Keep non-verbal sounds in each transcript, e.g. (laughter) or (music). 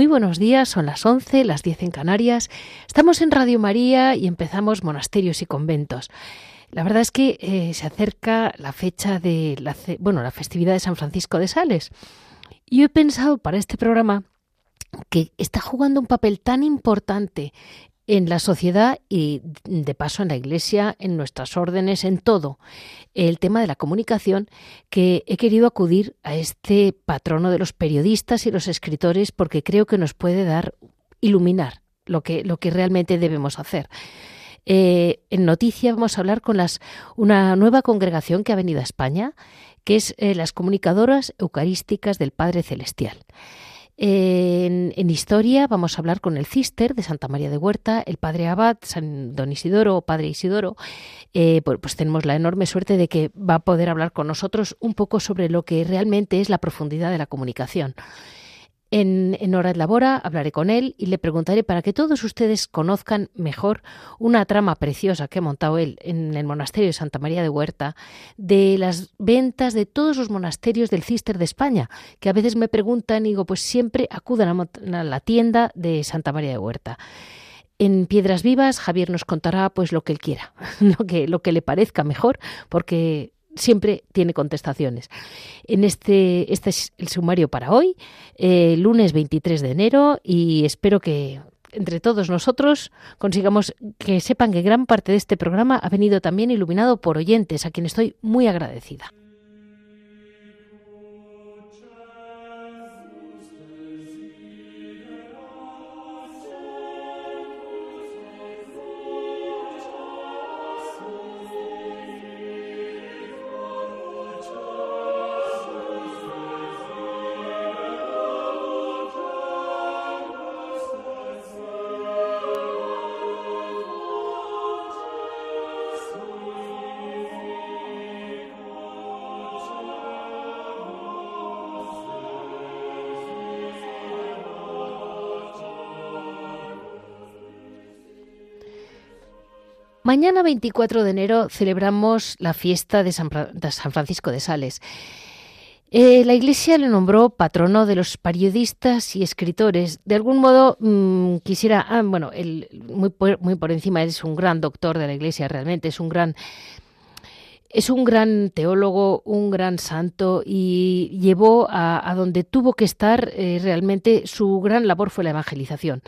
Muy buenos días, son las 11, las 10 en Canarias. Estamos en Radio María y empezamos monasterios y conventos. La verdad es que eh, se acerca la fecha de la, bueno, la festividad de San Francisco de Sales. Y yo he pensado para este programa que está jugando un papel tan importante en la sociedad y de paso en la Iglesia, en nuestras órdenes, en todo. El tema de la comunicación, que he querido acudir a este patrono de los periodistas y los escritores porque creo que nos puede dar, iluminar lo que, lo que realmente debemos hacer. Eh, en noticia vamos a hablar con las, una nueva congregación que ha venido a España, que es eh, las comunicadoras eucarísticas del Padre Celestial. En, historia vamos a hablar con el cister de Santa María de Huerta, el padre abad, San Don Isidoro o padre Isidoro. Eh, pues tenemos la enorme suerte de que va a poder hablar con nosotros un poco sobre lo que realmente es la profundidad de la comunicación. En, Hora de Labora hablaré con él y le preguntaré para que todos ustedes conozcan mejor una trama preciosa que ha montado él en el monasterio de Santa María de Huerta de las ventas de todos los monasterios del Cister de España, que a veces me preguntan y digo, pues siempre acudan a la tienda de Santa María de Huerta. En Piedras Vivas Javier nos contará pues lo que él quiera, (laughs) lo que, lo que le parezca mejor, porque siempre tiene contestaciones. En este, este es el sumario para hoy, eh, lunes 23 de enero, y espero que entre todos nosotros consigamos que sepan que gran parte de este programa ha venido también iluminado por oyentes, a quien estoy muy agradecida. Mañana 24 de enero celebramos la fiesta de San, Francisco de Sales. Eh, la Iglesia le nombró patrono de los periodistas y escritores. De algún modo mm, quisiera, ah, bueno, muy, por, muy por encima, él es un gran doctor de la Iglesia, realmente es un gran es un gran teólogo, un gran santo y llevó a, donde tuvo que estar eh, realmente su gran labor fue la evangelización.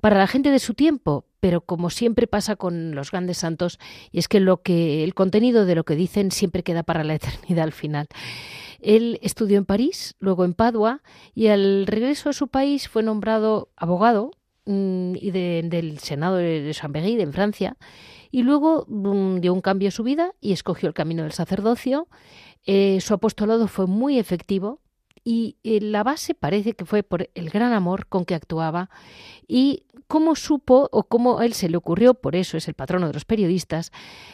Para la gente de su tiempo, pero como siempre pasa con los grandes santos, y es que lo que el contenido de lo que dicen siempre queda para la (laughs) eternidad al final. Él estudió en París, luego en Padua, y al regreso a su país fue nombrado abogado mm, y del Senado de Chambéry, en Francia, y luego mm, dio un cambio a su vida y escogió el camino del sacerdocio. Eh, su apostolado fue muy efectivo y eh, la base parece que fue por el gran amor con que actuaba y cómo supo o cómo él se le ocurrió, por eso es el patrono de los periodistas,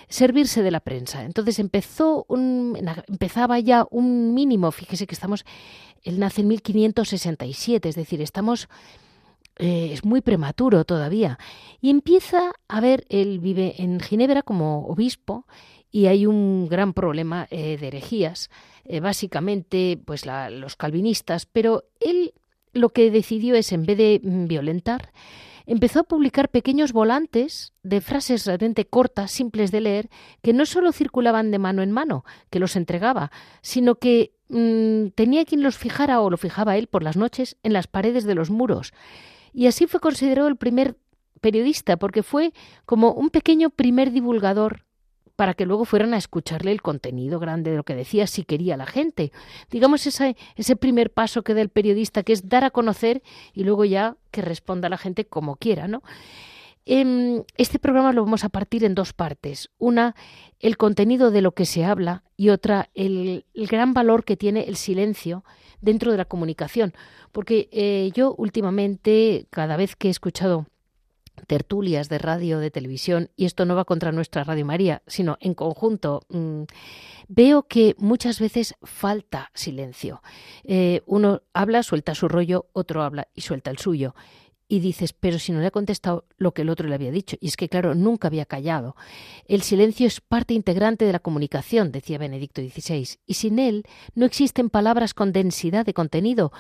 servirse de la prensa. Entonces empezó un, empezaba ya un mínimo, fíjese que estamos, él nace en 1567, es decir, estamos eh, es muy prematuro todavía. Y empieza a ver, él vive en Ginebra como obispo y hay un gran problema eh, de herejías, eh, básicamente pues los calvinistas, pero él lo que decidió es, en vez de mm, violentar, empezó a publicar pequeños volantes de frases realmente cortas, simples de leer, que no solo circulaban de mano en mano, que los entregaba, sino que mm, tenía quien los fijara o lo fijaba él por las noches en las paredes de los muros. Y así fue considerado el primer periodista, porque fue como un pequeño primer divulgador para que luego fueran a escucharle el contenido grande de lo que decía si quería la gente. Digamos ese, ese primer paso que da el periodista, que es dar a conocer y luego ya que responda la gente como quiera, ¿no? Em, este programa lo vamos a partir en dos partes. Una, el contenido de lo que se habla y otra, el, gran valor que tiene el silencio dentro de la comunicación. Porque eh, yo últimamente, cada vez que he escuchado tertulias de radio, de televisión, y esto no va contra nuestra Radio María, sino en conjunto, mm, veo que muchas veces falta silencio. Eh, uno habla, suelta su rollo, otro habla y suelta el suyo. Y dices, pero si no le ha contestado lo que el otro le había dicho. Y es que, claro, nunca había callado. El silencio es parte integrante de la comunicación, decía Benedicto XVI, y sin él no existen palabras con densidad de contenido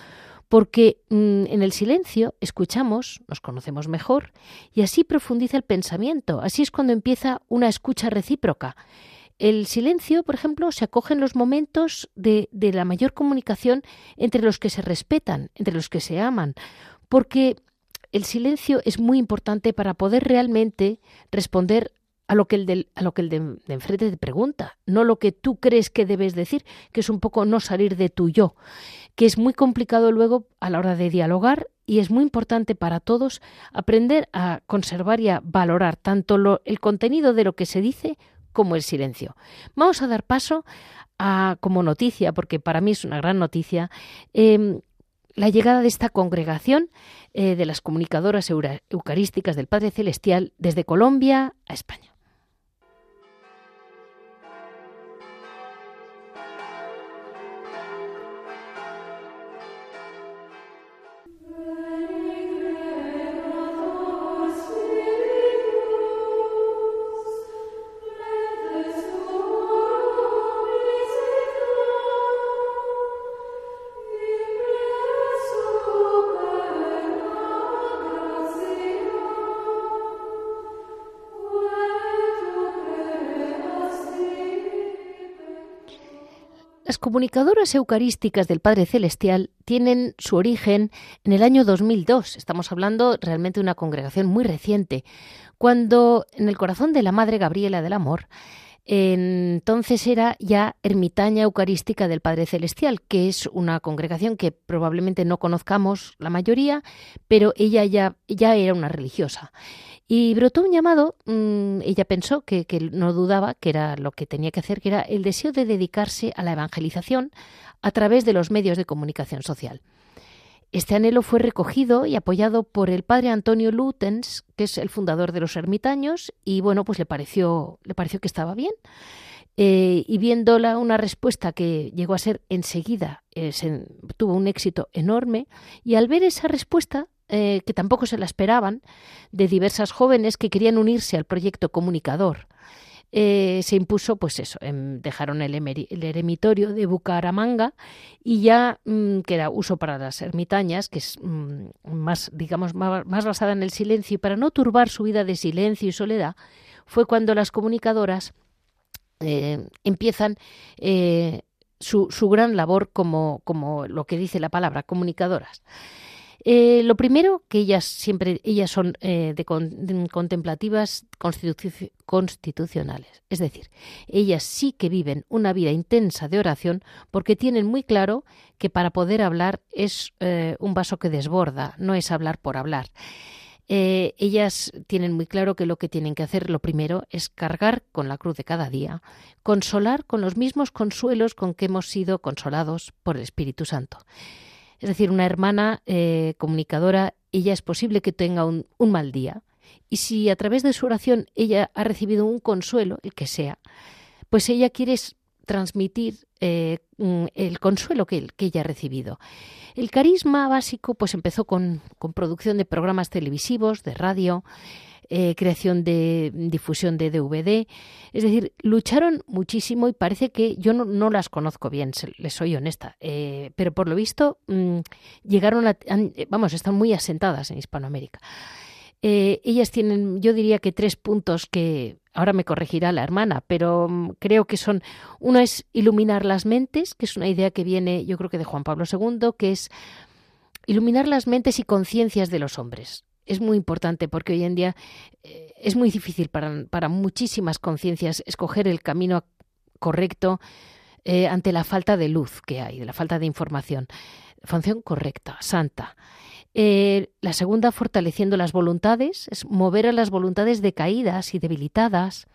porque mm, en el silencio escuchamos, nos conocemos mejor y así profundiza el pensamiento, así es cuando empieza una escucha recíproca. El silencio, por ejemplo, se acoge en los momentos de, de la mayor comunicación entre los que se respetan, entre los que se aman, porque el silencio es muy importante para poder realmente responder a lo que el, de, a lo que el de, enfrente te pregunta, no lo que tú crees que debes decir, que es un poco no salir de tu yo, que es muy complicado luego a la hora de dialogar y es muy importante para todos aprender a conservar y a valorar tanto lo, el contenido de lo que se dice como el silencio. Vamos a dar paso a, como noticia, porque para mí es una gran noticia, em, la llegada de esta congregación eh, de las comunicadoras eucarísticas del Padre Celestial desde Colombia a España. Comunicadoras eucarísticas del Padre Celestial tienen su origen en el año 2002. Estamos hablando realmente de una congregación muy reciente, cuando en el corazón de la Madre Gabriela del Amor, entonces era ya ermitaña eucarística del Padre Celestial, que es una congregación que probablemente no conozcamos la mayoría, pero ella ya, ya era una religiosa. Y brotó un llamado, mm, ella pensó que, no dudaba que era lo que tenía que hacer, que era el deseo de dedicarse a la evangelización a través de los medios de comunicación social. Este anhelo fue recogido y apoyado por el padre Antonio Lutens, que es el fundador de los ermitaños, y bueno, pues le pareció, le pareció que estaba bien. Eh, y viéndola una respuesta que llegó a ser enseguida, eh, tuvo un éxito enorme, y al ver esa respuesta, eh, que tampoco se la esperaban, de diversas jóvenes que querían unirse al proyecto comunicador. Eh, se impuso, pues eso, em, dejaron el, eremitorio de Bucaramanga y ya, mm, que era uso para las ermitañas, que es mm, más, digamos, más, basada en el silencio, y para no turbar su vida de silencio y soledad, fue cuando las comunicadoras eh, empiezan su, su, gran labor como, como lo que dice la palabra, comunicadoras. Eh, lo primero, que ellas siempre, ellas son eh, de, contemplativas constitucionales. Es decir, ellas sí que viven una vida intensa de oración porque tienen muy claro que para poder hablar es eh, un vaso que desborda, no es hablar por hablar. ellas tienen muy claro que lo que tienen que hacer, lo primero, es cargar con la cruz de cada día, consolar con los mismos consuelos con que hemos sido consolados por el Espíritu Santo. Es decir, una hermana eh, comunicadora, ella es posible que tenga un, mal día. Y si a través de su oración ella ha recibido un consuelo, el que sea, pues ella quiere transmitir eh, mm, el consuelo que, que, ella ha recibido. El carisma básico pues empezó con, con producción de programas televisivos, de radio, eh, creación de difusión de DVD. Es decir, lucharon muchísimo y parece que yo no, las conozco bien, les soy honesta, eh, pero por lo visto mm, llegaron a, vamos, están muy asentadas en Hispanoamérica. Eh, ellas tienen, yo diría que tres puntos que ahora me corregirá la hermana, pero mm, creo que son, uno es iluminar las mentes, que es una idea que viene yo creo que de Juan Pablo II, que es iluminar las mentes y conciencias de los hombres. Es muy importante porque hoy en día eh, es muy difícil para, para muchísimas conciencias escoger el camino correcto eh, ante la falta de luz que hay, de la falta de información. Función correcta, santa. Eh, la segunda, fortaleciendo las voluntades, es mover a las voluntades decaídas y debilitadas,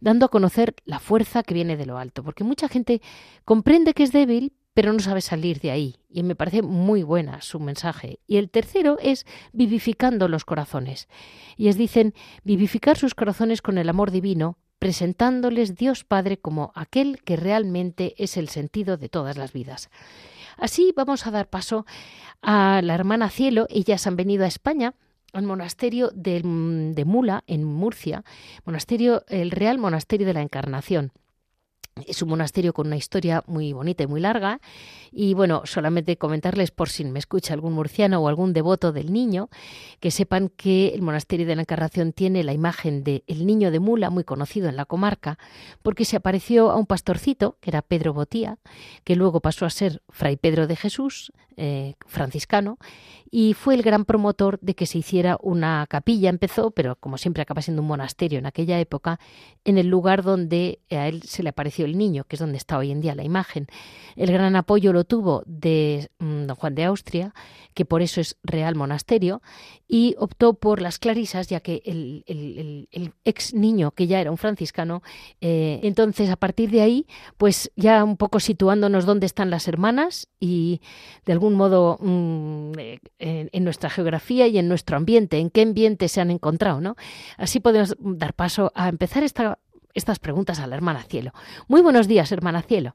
dando a conocer la fuerza que viene de lo alto, porque mucha gente comprende que es débil, pero no sabe salir de ahí, y me parece muy buena su mensaje. Y el tercero es vivificando los corazones. Y es dicen vivificar sus corazones con el amor divino, presentándoles Dios Padre como aquel que realmente es el sentido de todas las vidas. Así vamos a dar paso a la hermana Cielo. Ellas han venido a España al monasterio de, de Mula, en Murcia, monasterio, el Real Monasterio de la Encarnación. Es un monasterio con una historia muy bonita y muy larga. Y bueno, solamente comentarles por si me escucha algún murciano o algún devoto del niño, que sepan que el monasterio de la Encarnación tiene la imagen de el niño de Mula, muy conocido en la comarca, porque se apareció a un pastorcito, que era Pedro Botía, que luego pasó a ser Fray Pedro de Jesús, eh, franciscano, y fue el gran promotor de que se hiciera una capilla. Empezó, pero como siempre acaba siendo un monasterio en aquella época, en el lugar donde a él se le apareció el niño, que es donde está hoy en día la imagen. El gran apoyo lo tuvo de mm, don Juan de Austria, que por eso es real monasterio, y optó por las clarisas, ya que el, ex niño, que ya era un franciscano, eh, entonces a partir de ahí, pues ya un poco situándonos dónde están las hermanas y de algún modo mm, eh, en, nuestra geografía y en nuestro ambiente, en qué ambiente se han encontrado, ¿no? Así podemos dar paso a empezar esta, estas preguntas a la hermana Cielo. Muy buenos días, hermana Cielo.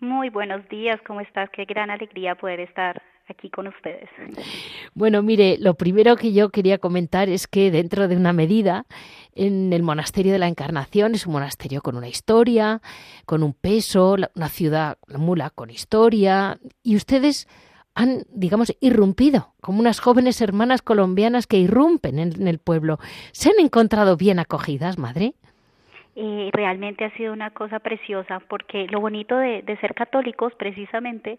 Muy buenos días, ¿cómo estás? Qué gran alegría poder estar aquí con ustedes. Bueno, mire, lo primero que yo quería comentar es que dentro de una medida, en el monasterio de la Encarnación es un monasterio con una historia, con un peso, una ciudad, mula con historia, y ustedes han, digamos, irrumpido, como unas jóvenes hermanas colombianas que irrumpen en, el pueblo. ¿Se han encontrado bien acogidas, madre? Eh, realmente ha sido una cosa preciosa porque lo bonito de, de, ser católicos precisamente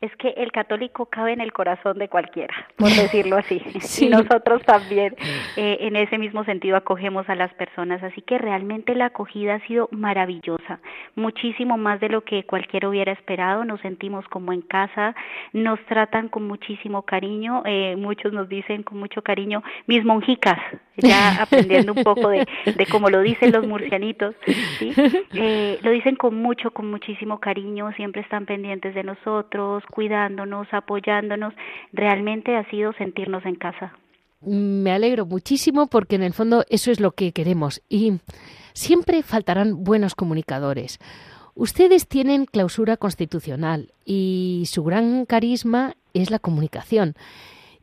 es que el católico cabe en el corazón de cualquiera, por (laughs) decirlo así. Y nosotros también eh, en ese mismo sentido acogemos a las personas. Así que realmente la acogida ha sido maravillosa, muchísimo más de lo que cualquiera hubiera esperado. Nos sentimos como en casa, nos tratan con muchísimo cariño. Eh, muchos nos dicen con mucho cariño, mis monjicas, ya (laughs) aprendiendo un poco de, de cómo lo dicen los murcianitos. (laughs) ¿sí? Eh, lo dicen con mucho, con muchísimo cariño, siempre están pendientes de nosotros cuidándonos, apoyándonos, realmente ha sido sentirnos en casa. Me alegro muchísimo porque en el fondo eso es lo que queremos y siempre faltarán buenos comunicadores. Ustedes tienen clausura constitucional y su gran carisma es la comunicación.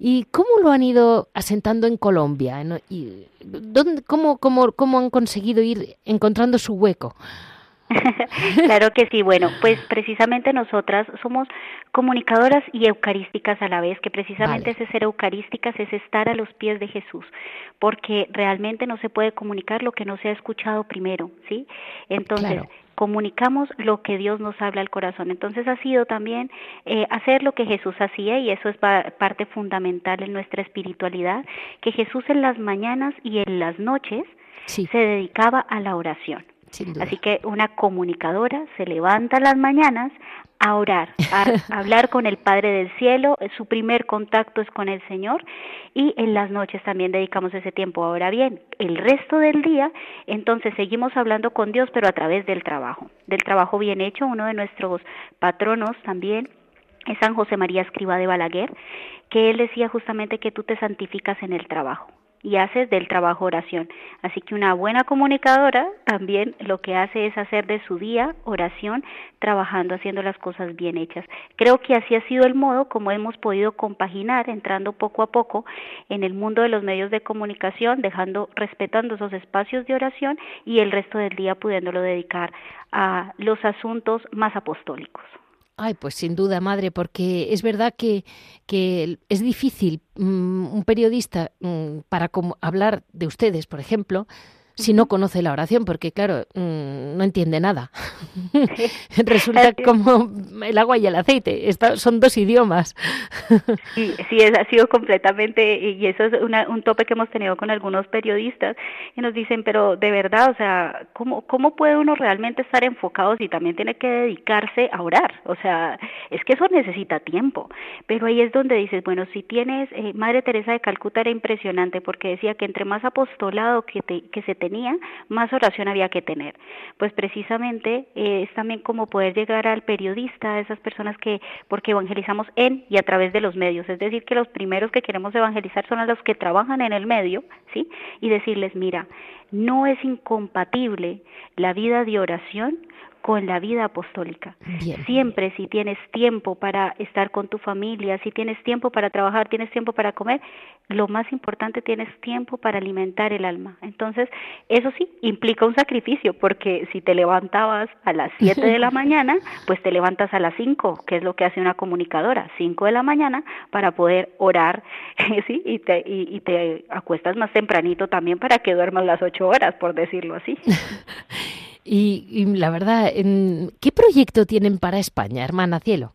¿Y cómo lo han ido asentando en Colombia? ¿Y dónde, cómo, cómo, ¿Cómo han conseguido ir encontrando su hueco? (laughs) claro que sí. Bueno, pues precisamente nosotras somos comunicadoras y eucarísticas a la vez, que precisamente ese ser eucarísticas es estar a los pies de Jesús, porque realmente no se puede comunicar lo que no se ha escuchado primero, ¿sí? Entonces, comunicamos lo que Dios nos habla al corazón. Entonces ha sido también eh, hacer lo que Jesús hacía y eso es parte fundamental en nuestra espiritualidad, que Jesús en las mañanas y en las noches se dedicaba a la oración. Así que una comunicadora se levanta las mañanas a orar, a, (laughs) hablar con el Padre del Cielo, su primer contacto es con el Señor y en las noches también dedicamos ese tiempo. Ahora bien, el resto del día, entonces seguimos hablando con Dios, pero a través del trabajo, del trabajo bien hecho. Uno de nuestros patronos también es San José María Escriba de Balaguer, que él decía justamente que tú te santificas en el trabajo y haces del trabajo oración. Así que una buena comunicadora también lo que hace es hacer de su día oración, trabajando, haciendo las cosas bien hechas. Creo que así ha sido el modo como hemos podido compaginar, entrando poco a poco en el mundo de los medios de comunicación, dejando, respetando esos espacios de oración y el resto del día pudiéndolo dedicar a los asuntos más apostólicos. Ay, pues sin duda, madre, porque es verdad que, que es difícil mm, un periodista mm, para hablar de ustedes, por ejemplo, si no conoce la oración, porque claro, mm, no entiende nada. (laughs) (laughs) Resulta como el agua y el aceite, son dos idiomas. sí, sí, es, ha sido completamente, y eso es un tope que hemos tenido con algunos periodistas, y nos dicen, pero de verdad, o sea, ¿cómo, ¿cómo puede uno realmente estar enfocado si también tiene que dedicarse a orar? O sea, es que eso necesita tiempo, pero ahí es donde dices, bueno, si tienes, eh, Madre Teresa de Calcuta era impresionante porque decía que entre más apostolado que, te, que se tenía, más oración había que tener. Pues precisamente eh, es también como poder llegar al periodista, a esas personas que, porque evangelizamos en y a través de los medios, es decir, que los primeros que queremos evangelizar son a los que trabajan en el medio, ¿sí? Y decirles, mira, no es incompatible la vida de oración con la vida apostólica. Siempre si tienes tiempo para estar con tu familia, si tienes tiempo para trabajar, tienes tiempo para comer, lo más importante tienes tiempo para alimentar el alma. Entonces, eso sí, implica un sacrificio, porque si te levantabas a las (laughs) 7 de la mañana, pues te levantas a las 5, que es lo que hace una comunicadora, 5 de la mañana para poder orar, (laughs) ¿sí? Y te, y, te acuestas más tempranito también para que duermas las 8 horas, por decirlo así. (laughs) Y, la verdad, ¿qué proyecto tienen para España, hermana Cielo?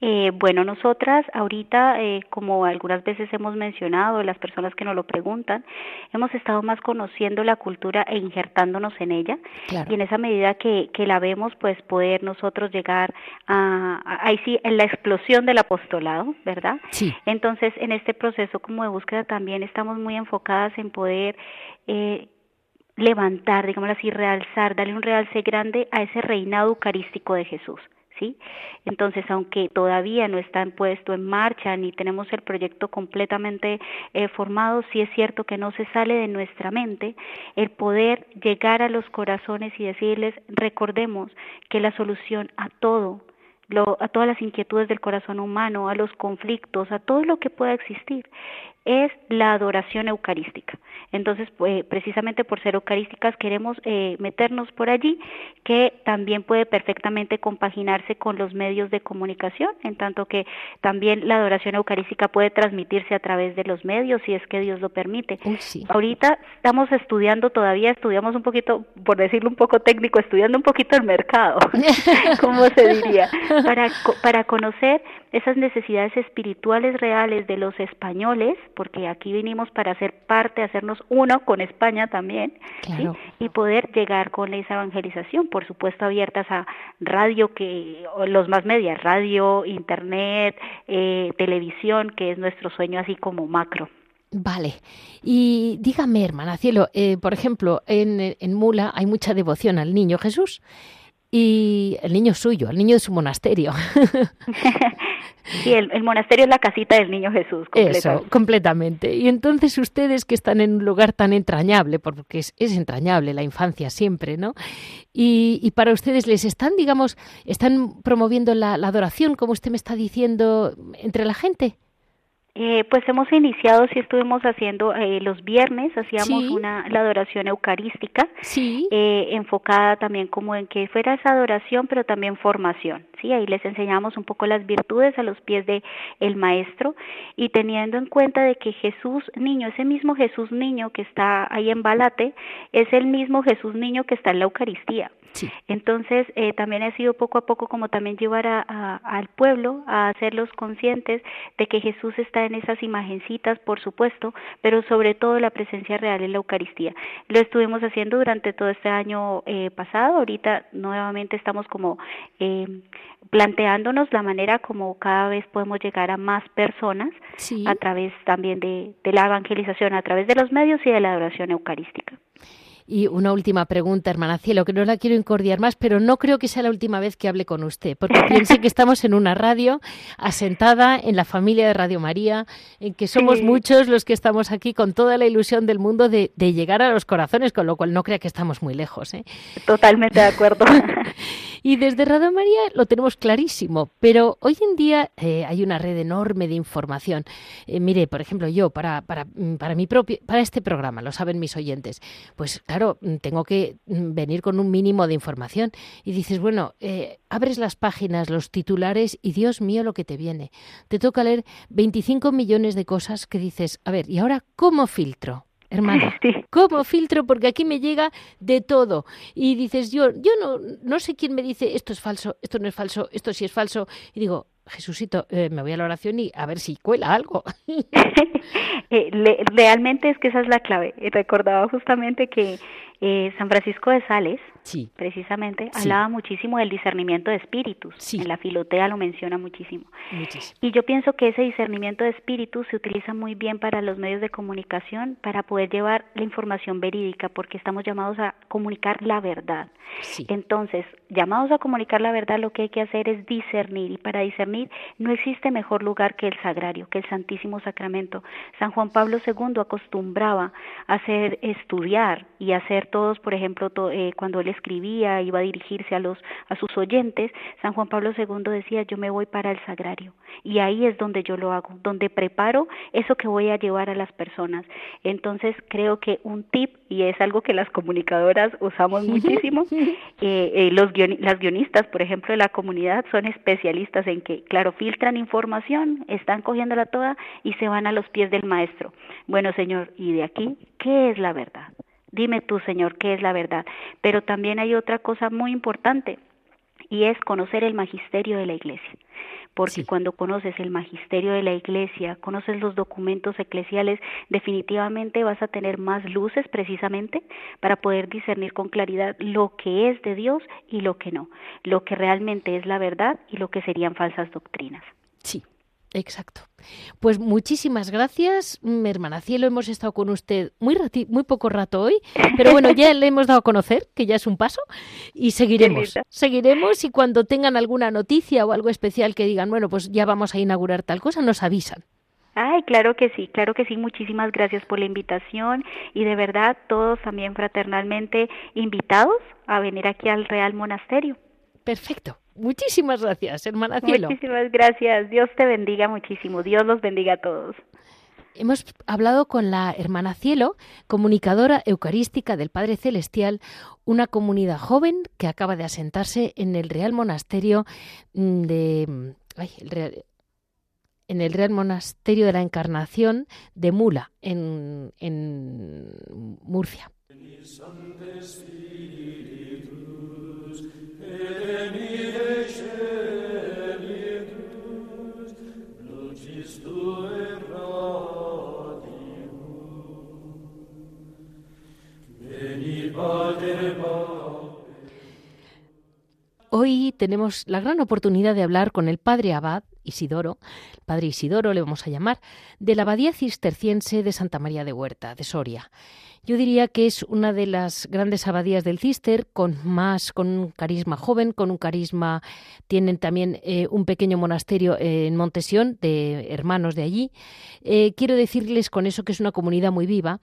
Eh, bueno, nosotras ahorita, eh, como algunas veces hemos mencionado, las personas que nos lo preguntan, hemos estado más conociendo la cultura e injertándonos en ella. Y en esa medida que, que la vemos, pues poder nosotros llegar a, ahí sí, en la explosión del apostolado, ¿verdad? Sí. Entonces, en este proceso como de búsqueda también estamos muy enfocadas en poder eh, levantar, digamos así, realzar, darle un realce grande a ese reinado eucarístico de Jesús. ¿Sí? Entonces, aunque todavía no está puesto en marcha ni tenemos el proyecto completamente eh, formado, sí es cierto que no se sale de nuestra mente el poder llegar a los corazones y decirles, recordemos que la solución a todo, a todas las inquietudes del corazón humano, a los conflictos, a todo lo que pueda existir, es la adoración eucarística. Entonces, pues, precisamente por ser eucarísticas queremos eh, meternos por allí, que también puede perfectamente compaginarse con los medios de comunicación, en tanto que también la adoración eucarística puede transmitirse a través de los medios, si es que Dios lo permite. Ahorita estamos estudiando todavía, estudiamos un poquito, por decirlo un poco técnico, estudiando un poquito el mercado, (laughs) como se diría, para, para conocer esas necesidades espirituales reales de los españoles, porque aquí vinimos para ser parte, hacernos uno con España también, y poder llegar con esa evangelización, por supuesto abiertas a radio, que los más medias, radio, internet, eh, televisión, que es nuestro sueño así como macro. Vale. Y dígame, hermana Cielo, eh, por ejemplo, en, en Mula hay mucha devoción al niño Jesús y el niño suyo, el niño de su monasterio. (laughs) sí, el, monasterio es la casita del niño Jesús. Eso, completamente. Y entonces ustedes que están en un lugar tan entrañable, porque es, entrañable la infancia siempre, ¿no? Y, para ustedes les están, digamos, están promoviendo la adoración, como usted me está diciendo, entre la gente. Eh, pues hemos iniciado, sí estuvimos haciendo eh, los viernes, hacíamos una la adoración eucarística, sí. eh, enfocada también como en que fuera esa adoración, pero también formación, sí, ahí les enseñamos un poco las virtudes a los pies de el maestro y teniendo en cuenta de que Jesús niño, ese mismo Jesús niño que está ahí en Balate, es el mismo Jesús niño que está en la Eucaristía. Entonces, eh, también ha sido poco a poco como también llevar a, al pueblo a hacerlos conscientes de que Jesús está en esas imagencitas, por supuesto, pero sobre todo la presencia real en la Eucaristía. Lo estuvimos haciendo durante todo este año eh, pasado, ahorita nuevamente estamos como eh, planteándonos la manera como cada vez podemos llegar a más personas a través también de, de la evangelización, a través de los medios y de la adoración eucarística. Y una última pregunta, hermana Cielo, que no la quiero incordiar más, pero no creo que sea la última vez que hable con usted, porque (laughs) piense que estamos en una radio asentada en la familia de Radio María, en que somos muchos los que estamos aquí con toda la ilusión del mundo de, llegar a los corazones, con lo cual no crea que estamos muy lejos. ¿eh? Totalmente de acuerdo. (laughs) Y desde Radio María lo tenemos clarísimo, pero hoy en día eh, hay una red enorme de información. Eh, mire, por ejemplo, yo para, para, mm, para, mi propio, para este programa, lo saben mis oyentes, pues claro, mm, tengo que mm, venir con un mínimo de información. Y dices, bueno, eh, abres las páginas, los titulares y Dios mío lo que te viene. Te toca leer 25 millones de cosas que dices, a ver, ¿y ahora cómo filtro? Hermana. (laughs) ¿Cómo filtro? Porque aquí me llega de todo. Y dices, yo, yo no, no sé quién me dice esto es falso, esto no es falso, esto sí es falso. Y digo, Jesucito, eh, me voy a la oración y a ver si cuela algo. (laughs) Eh, realmente es que esa es la clave. Recordaba justamente que eh, San Francisco de Sales, sí. precisamente, hablaba muchísimo del discernimiento de espíritus. En la filotea lo menciona muchísimo. Y yo pienso que ese discernimiento de espíritus se utiliza muy bien para los medios de comunicación, para poder llevar la información verídica, porque estamos llamados a comunicar la verdad. Entonces, llamados a comunicar la verdad, lo que hay que hacer es discernir. Y para discernir no existe mejor lugar que el sagrario, que el Santísimo Sacramento. San Juan Pablo II acostumbraba a hacer estudiar y hacer todos, por ejemplo, eh, cuando él escribía, iba a dirigirse a los a sus oyentes, San Juan Pablo II decía, "Yo me voy para el sagrario." Y ahí es donde yo lo hago, donde preparo eso que voy a llevar a las personas. Entonces, creo que un tip y es algo que las comunicadoras usamos (laughs) muchísimo, eh, eh, los las guionistas, por ejemplo, de la comunidad son especialistas en que, claro, filtran información, están cogiéndola toda y se van a los pies del maestro. Bueno, Señor, ¿y de aquí qué es la verdad? Dime tú, Señor, qué es la verdad. Pero también hay otra cosa muy importante y es conocer el magisterio de la iglesia. Porque cuando conoces el magisterio de la iglesia, conoces los documentos eclesiales, definitivamente vas a tener más luces precisamente para poder discernir con claridad lo que es de Dios y lo que no, lo que realmente es la verdad y lo que serían falsas doctrinas. Sí, Exacto. Pues muchísimas gracias, mi hermana Cielo. Hemos estado con usted muy, muy poco rato hoy, pero bueno, ya le hemos dado a conocer, que ya es un paso, y seguiremos. Seguiremos y cuando tengan alguna noticia o algo especial que digan, bueno, pues ya vamos a inaugurar tal cosa, nos avisan. Ay, claro que sí, claro que sí. Muchísimas gracias por la invitación y de verdad todos también fraternalmente invitados a venir aquí al Real Monasterio. Perfecto. Muchísimas gracias, hermana Cielo. Muchísimas gracias. Dios te bendiga muchísimo. Dios los bendiga a todos. Hemos hablado con la hermana Cielo, comunicadora eucarística del Padre Celestial, una comunidad joven que acaba de asentarse en el Real Monasterio de en el Real Monasterio de la Encarnación de Mula, en, en Murcia. Hoy tenemos la gran oportunidad de hablar con el padre abad Isidoro, padre Isidoro le vamos a llamar, de la abadía cisterciense de Santa María de Huerta, de Soria. Yo diría que es una de las grandes abadías del Cister, con más, con un carisma joven, con un carisma. Tienen también eh, un pequeño monasterio en Montesión de hermanos de allí. Eh, quiero decirles con eso que es una comunidad muy viva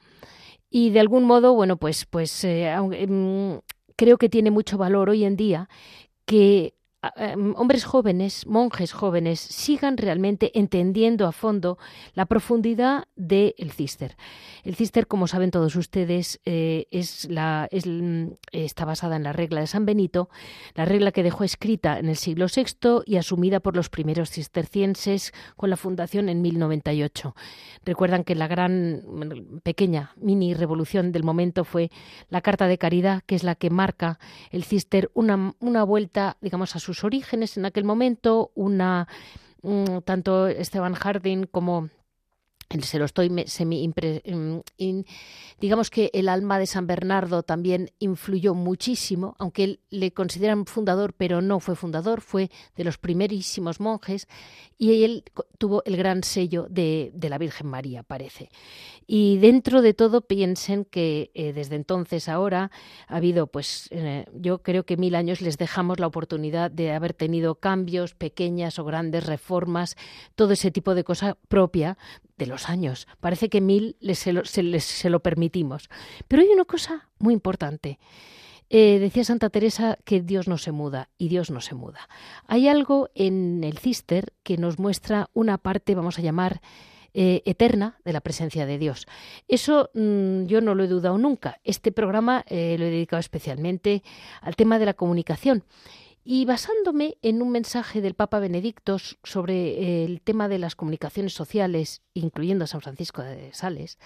y de algún modo, bueno, pues, pues eh, em, creo que tiene mucho valor hoy en día que hombres jóvenes, monjes jóvenes, sigan realmente entendiendo a fondo la profundidad del cister. El cister, como saben todos ustedes, eh, mm, está basada en la regla de San Benito, la regla que dejó escrita en el siglo VI y asumida por los primeros cistercienses con la fundación en 1098. Recuerdan que la gran, pequeña, mini revolución del momento fue la Carta de Caridad, que es la que marca el cister una, una vuelta, digamos, a sus orígenes en aquel momento, una mm, tanto Esteban Harding como se lo estoy semi mm, digamos que el alma de San Bernardo también influyó muchísimo, aunque él le consideran fundador, pero no fue fundador, fue de los primerísimos monjes y él tuvo el gran sello de la Virgen María, parece. Y dentro de todo piensen que eh, desde entonces ahora ha habido, pues eh, yo creo que mil años les dejamos la oportunidad de haber tenido cambios, pequeñas o grandes reformas, todo ese tipo de cosa propia de los años. Parece que mil les, se, lo, se, les, se lo permitimos. Pero hay una cosa muy importante. Eh, decía Santa Teresa que Dios no se muda y Dios no se muda. Hay algo en el cister que nos muestra una parte, vamos a llamar, eh, eterna de la presencia de Dios. Eso mm, yo no lo he dudado nunca. Este programa eh, lo he dedicado especialmente al tema de la comunicación. Y basándome en un mensaje del Papa Benedicto sobre eh, el tema de las comunicaciones sociales, incluyendo a San Francisco de Sales,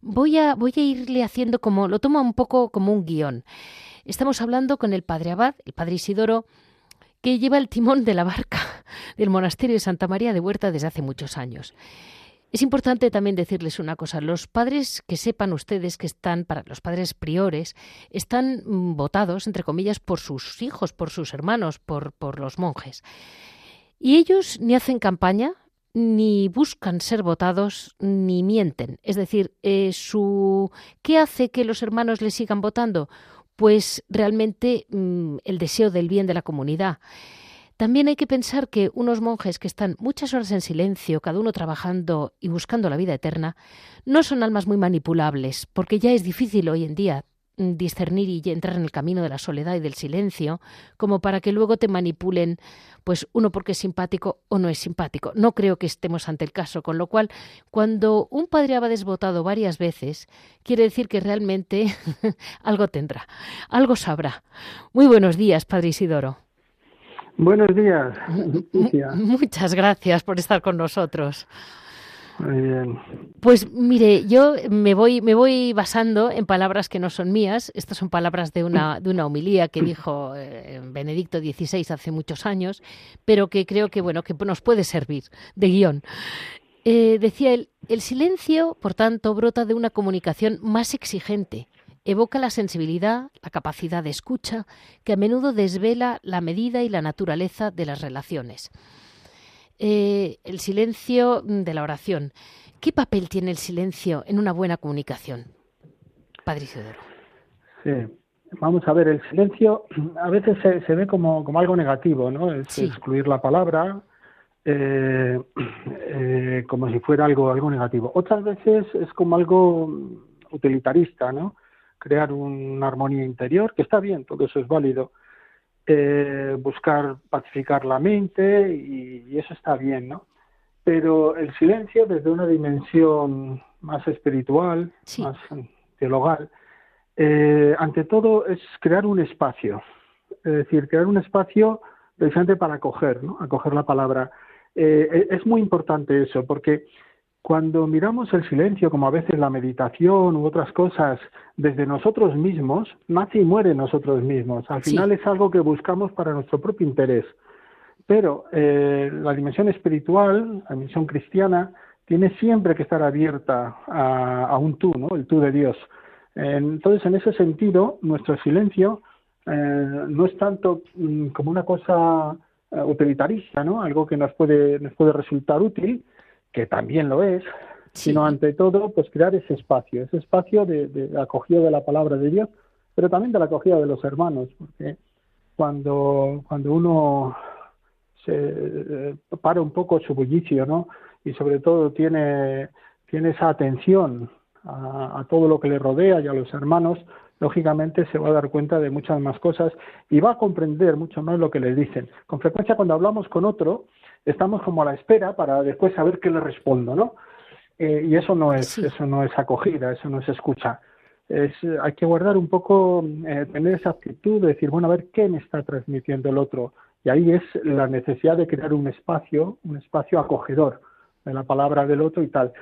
voy a, irle haciendo como, lo tomo un poco como un guion. Estamos hablando con el Padre Abad, el Padre Isidoro, que lleva el timón de la barca (laughs) del monasterio de Santa María de Huerta desde hace muchos años. Es importante también decirles una cosa. Los padres que sepan ustedes que están, para los padres priores, están mm, votados, entre comillas, por sus hijos, por sus hermanos, por, por los monjes. Y ellos ni hacen campaña, ni buscan ser votados, ni mienten. Es decir, eh, su... ¿qué hace que los hermanos le sigan votando? Pues realmente mm, el deseo del bien de la comunidad. También hay que pensar que unos monjes que están muchas horas en silencio, cada uno trabajando y buscando la vida eterna, no son almas muy manipulables, porque ya es difícil hoy en día mm, discernir y entrar en el camino de la soledad y del silencio, como para que luego te manipulen, pues uno porque es simpático o no es simpático. No creo que estemos ante el caso, con lo cual, cuando un padre ha desvotado varias veces, quiere decir que realmente (laughs) algo tendrá, algo sabrá. Muy buenos días, Padre Isidoro. Buenos días. Muchas gracias por estar con nosotros. Muy bien. Pues mire, yo me voy, me voy basando en palabras que no son mías. Estas son palabras de una, de una homilía que dijo eh, Benedicto XVI hace muchos años, pero que creo que bueno, que nos puede servir de guion. Eh, decía él, el silencio, por tanto, brota de una comunicación más exigente, evoca la sensibilidad, la capacidad de escucha, que a menudo desvela la medida y la naturaleza de las relaciones. Eh, el silencio de la oración. ¿Qué papel tiene el silencio en una buena comunicación? Padre Isidoro. Sí, vamos a ver, el silencio a veces se, ve como, algo negativo, ¿no? Es excluir la palabra, eh, eh, como si fuera algo, algo negativo. Otras veces es como algo utilitarista, ¿no? Crear una armonía interior, que está bien, todo eso es válido. Eh, buscar pacificar la mente y, eso está bien, ¿no? Pero el silencio desde una dimensión más espiritual, más teologal, eh, ante todo es crear un espacio, es decir, crear un espacio precisamente para acoger, ¿no? Acoger la palabra. Eh, es muy importante eso, porque cuando miramos el silencio, como a veces la meditación u otras cosas, desde nosotros mismos, nace y muere nosotros mismos. Al final es algo que buscamos para nuestro propio interés. Pero eh, la dimensión espiritual, la dimensión cristiana, tiene siempre que estar abierta a, un tú, ¿no? El tú de Dios. Entonces, en ese sentido, nuestro silencio eh, no es tanto mm, como una cosa eh, utilitarista, ¿no? Algo que nos puede, nos puede resultar útil, que también lo es, sino ante todo, pues crear ese espacio, ese espacio de, de, acogida de la palabra de Dios, pero también de la acogida de los hermanos, porque cuando, cuando uno se eh, para un poco su bullicio, ¿no? Y sobre todo tiene, tiene esa atención a, a, todo lo que le rodea y a los hermanos, lógicamente se va a dar cuenta de muchas más cosas y va a comprender mucho más lo que le dicen. Con frecuencia cuando hablamos con otro, estamos como a la espera para después saber qué le respondo, ¿no? Eh, y eso no es eso no es acogida, eso no es escucha. Es, hay que guardar un poco, eh, tener esa actitud de decir, bueno, a ver qué me está transmitiendo el otro. Y ahí es la necesidad de crear un espacio, un espacio acogedor de la palabra del otro y tal.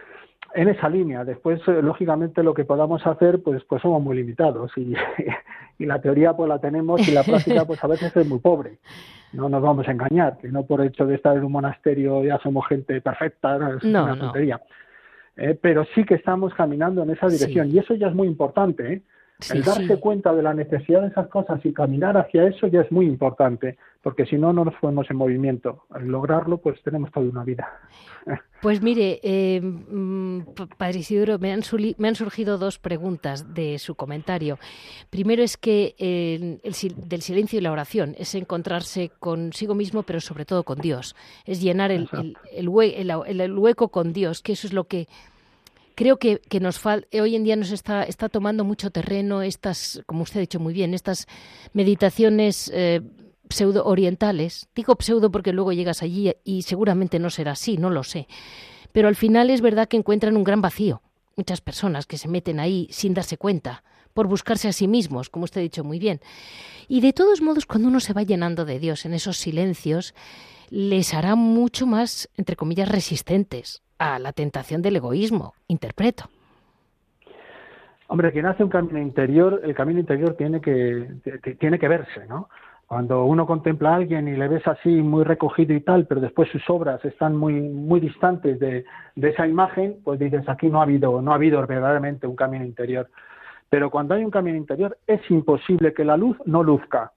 En esa línea, después, eh, lógicamente, lo que podamos hacer, pues, pues somos muy limitados y, (laughs) y la teoría pues la tenemos y la práctica pues a veces es muy pobre no nos vamos a engañar, que no por hecho de estar en un monasterio ya somos gente perfecta, es una tontería. Eh, pero sí que estamos caminando en esa dirección y eso ya es muy importante. ¿eh? El darse cuenta de la necesidad de esas cosas y caminar hacia eso ya es muy importante, porque si no, no nos ponemos en movimiento. Al lograrlo, pues tenemos toda una vida. Pues mire, eh, mm, Padre Isidoro, me han, me han, surgido dos preguntas de su comentario. Primero es que el, del silencio y la oración es encontrarse consigo mismo, pero sobre todo con Dios. Es llenar el, el, el hueco con Dios, que eso es lo que creo que, nos falta, hoy en día nos está, está tomando mucho terreno estas, como usted ha dicho muy bien, estas meditaciones eh, pseudo orientales. Digo pseudo porque luego llegas allí y seguramente no será así, no lo sé. Pero al final es verdad que encuentran un gran vacío. Muchas personas que se meten ahí sin darse cuenta, por buscarse a sí mismos, como usted ha dicho muy bien. Y de todos modos, cuando uno se va llenando de Dios en esos silencios, les hará mucho más, entre comillas, resistentes a la tentación del egoísmo, interpreto. Hombre, quien hace un camino interior, el camino interior tiene que, tiene que verse, ¿no? Cuando uno contempla a alguien y le ves así muy recogido y tal, pero después sus obras están muy, muy distantes de, esa imagen, pues dices, aquí no ha habido, no ha habido verdaderamente un camino interior. Pero cuando hay un camino interior, es imposible que la luz no luzca.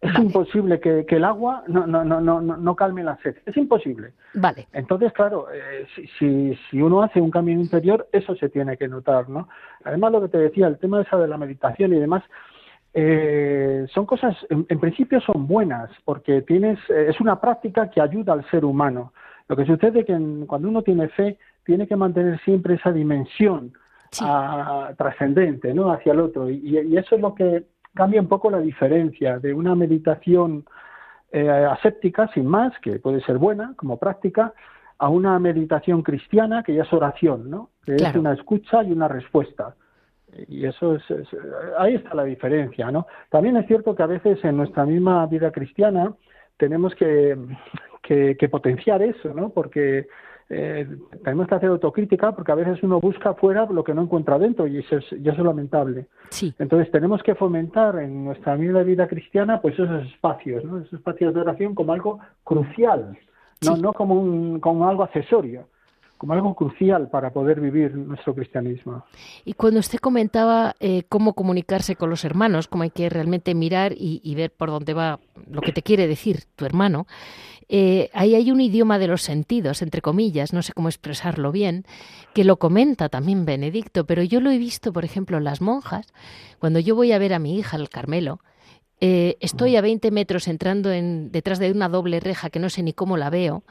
Es imposible que, el agua no, no, no, no, no calme la sed. Es imposible. Vale. Entonces, claro, eh, si, si, uno hace un camino interior, eso se tiene que notar, ¿no? Además, lo que te decía, el tema esa de la meditación y demás, eh, son cosas, en, principio son buenas, porque tienes, eh, es una práctica que ayuda al ser humano. Lo que sucede es que cuando uno tiene fe, tiene que mantener siempre esa dimensión trascendente, ¿no? Hacia el otro. y eso es lo que cambia un poco la diferencia de una meditación eh, aséptica, sin más, que puede ser buena como práctica, a una meditación cristiana que ya es oración, ¿no? Que es una escucha y una respuesta. Y eso es, ahí está la diferencia, ¿no? También es cierto que a veces en nuestra misma vida cristiana tenemos que, que, que potenciar eso, ¿no? Porque eh, tenemos que hacer autocrítica porque a veces uno busca fuera lo que no encuentra dentro y eso es, y eso es lamentable. Sí. Entonces tenemos que fomentar en nuestra vida, vida cristiana pues esos espacios, ¿no? esos espacios de oración como algo crucial, no, no como, un, como algo accesorio como algo crucial para poder vivir nuestro cristianismo. Y cuando usted comentaba eh, cómo comunicarse con los hermanos, cómo hay que realmente mirar y, y, ver por dónde va lo que te quiere decir tu hermano, eh, ahí hay un idioma de los sentidos, entre comillas, no sé cómo expresarlo bien, que lo comenta también Benedicto, pero yo lo he visto, por ejemplo, en las monjas, cuando yo voy a ver a mi hija, al Carmelo, eh, estoy a 20 metros entrando en, detrás de una doble reja que no sé ni cómo la veo,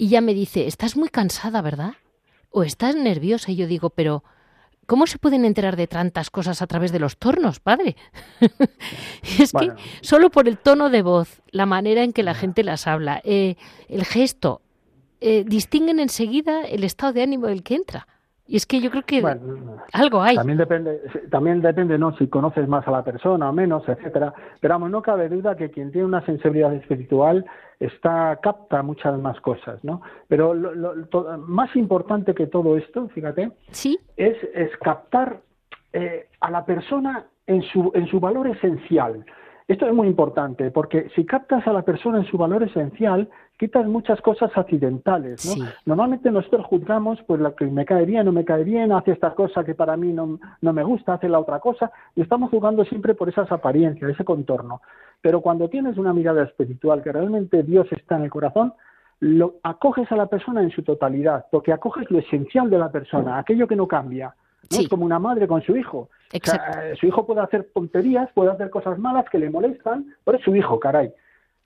y ya me dice, estás muy cansada, ¿verdad? O estás nerviosa, y yo digo, pero ¿Cómo se pueden enterar de tantas cosas a través de los tornos, padre? (laughs) es que solo por el tono de voz, la manera en que la gente las habla, eh, el gesto, eh, distinguen enseguida el estado de ánimo del que entra. Y es que yo creo que algo hay. También depende, también depende, ¿no? Si conoces más a la persona o menos, etcétera. Pero vamos, no cabe duda que quien tiene una sensibilidad espiritual está capta muchas más cosas, ¿no? Pero lo, más importante que todo esto, fíjate, ¿Sí? es, es captar eh, a la persona en su, en su valor esencial. Esto es muy importante porque si captas a la persona en su valor esencial, quitas muchas cosas accidentales, ¿no? Normalmente nosotros juzgamos, pues lo que me cae bien, no me cae bien, hace esta cosa que para mí no, no me gusta, hace la otra cosa, y estamos jugando siempre por esas apariencias, ese contorno. Pero cuando tienes una mirada espiritual, que realmente Dios está en el corazón, lo acoges a la persona en su totalidad, porque acoges lo esencial de la persona, aquello que no cambia. ¿no? Es como una madre con su hijo. Eh, su hijo puede hacer tonterías, puede hacer cosas malas que le molestan, pero es su hijo, caray.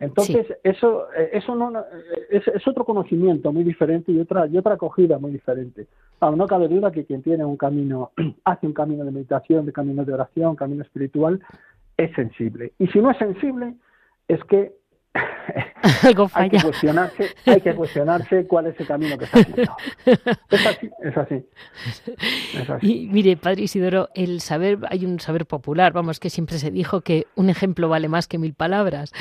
Entonces, eso, eh, eso no, eh, es, otro conocimiento muy diferente y otra, y otra acogida muy diferente. no cabe duda que quien tiene un camino, (clears throat) hace un camino de meditación, de camino de oración, camino espiritual, es sensible. Y si no es sensible, es que (laughs) hay que cuestionarse, hay que cuestionarse cuál es el camino que está haciendo. Es así, es así. Es así. Y mire, Padre Isidoro, el saber, hay un saber popular, vamos, que siempre se dijo que un ejemplo vale más que mil palabras.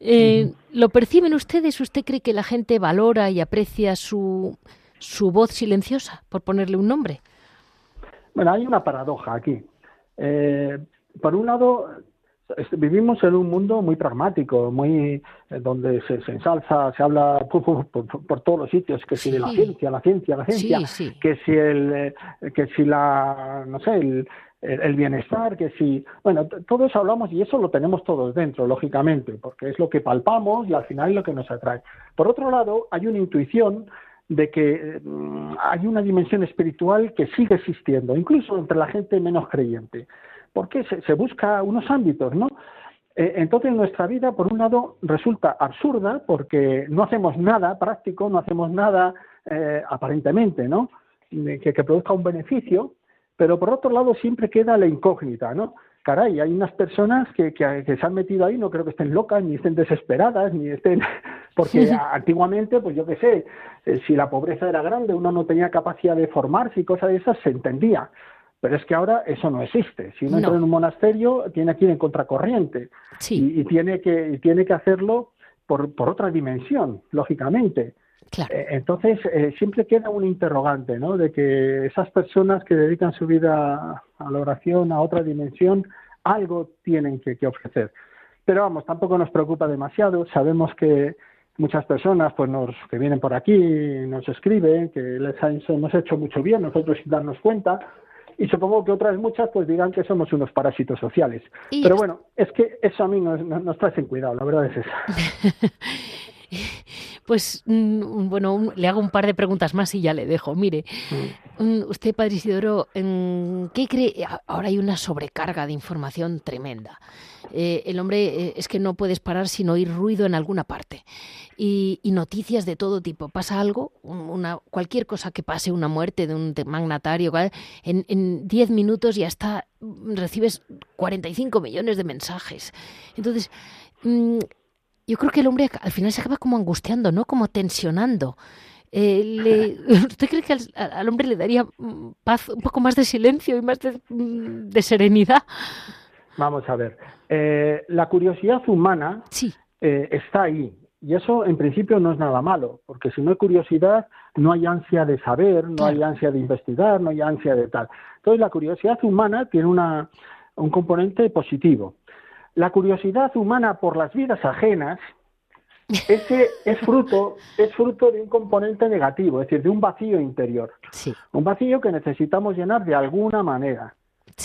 Eh, ¿Lo perciben ustedes? ¿Usted cree que la gente valora y aprecia su, su voz silenciosa, por ponerle un nombre? Bueno, hay una paradoja aquí. Eh, por un lado, vivimos en un mundo muy pragmático, muy eh, donde se, ensalza, se habla (laughs) por, todos los sitios, que si de la ciencia, la ciencia, la ciencia, que si el, eh, que si la, no sé, el, el, bienestar, que si, bueno, todo eso hablamos y eso lo tenemos todos dentro, lógicamente, porque es lo que palpamos y al final es lo que nos atrae. Por otro lado, hay una intuición de que mm, hay una dimensión espiritual que sigue existiendo, incluso entre la gente menos creyente porque se, se busca unos ámbitos, ¿no? Eh, entonces nuestra vida, por un lado, resulta absurda porque no hacemos nada práctico, no hacemos nada eh, aparentemente, ¿no? que, que produzca un beneficio, pero por otro lado siempre queda la incógnita, ¿no? caray, hay unas personas que, que, se han metido ahí, no creo que estén locas, ni estén desesperadas, ni estén... (laughs) Porque antiguamente, pues yo qué sé, eh, si la pobreza era grande, uno no tenía capacidad de formarse y cosas de esas, se entendía. Pero es que ahora eso no existe. Si uno entra en un monasterio, tiene que ir en contracorriente. Y, tiene que, y tiene que hacerlo por, por otra dimensión, lógicamente. Eh, entonces, eh, siempre queda un interrogante, ¿no? De que esas personas que dedican su vida a la oración, a otra dimensión, algo tienen que, ofrecer. Pero vamos, tampoco nos preocupa demasiado. Sabemos que muchas personas pues nos, que vienen por aquí nos escriben que les hemos hecho mucho bien nosotros sin darnos cuenta y supongo que otras muchas pues dirán que somos unos parásitos sociales. Pero bueno, es que eso a mí nos, nos trae sin cuidado, la verdad es esa. (laughs) (laughs) Pues mm, bueno, le hago un par de preguntas más y ya le dejo. Mire, mm. Mm, usted, Padre Isidoro, ¿qué cree? Ahora hay una sobrecarga de información tremenda. Eh, el hombre eh, es que no puedes parar sin oír ruido en alguna parte. Y, noticias de todo tipo. Pasa algo, una, cualquier cosa que pase, una muerte de un magnatario, en 10 minutos ya está, recibes 45 millones de mensajes. Entonces, yo creo que el hombre al final se acaba como angustiando, ¿no? Como tensionando. Eh, (laughs) ¿Usted cree que al, hombre le daría mm, paz, un poco más de silencio y más de, mm, serenidad? Vamos a ver. Eh, la curiosidad humana sí. Eh, está ahí. Y eso en principio no es nada malo, porque si no hay curiosidad, no hay ansia de saber, no hay ansia de investigar, no hay ansia de tal. Entonces la curiosidad humana tiene una, un componente positivo. La curiosidad humana por las vidas ajenas, ese es fruto, es fruto de un componente negativo, es decir, de un vacío interior. Un vacío que necesitamos llenar de alguna manera.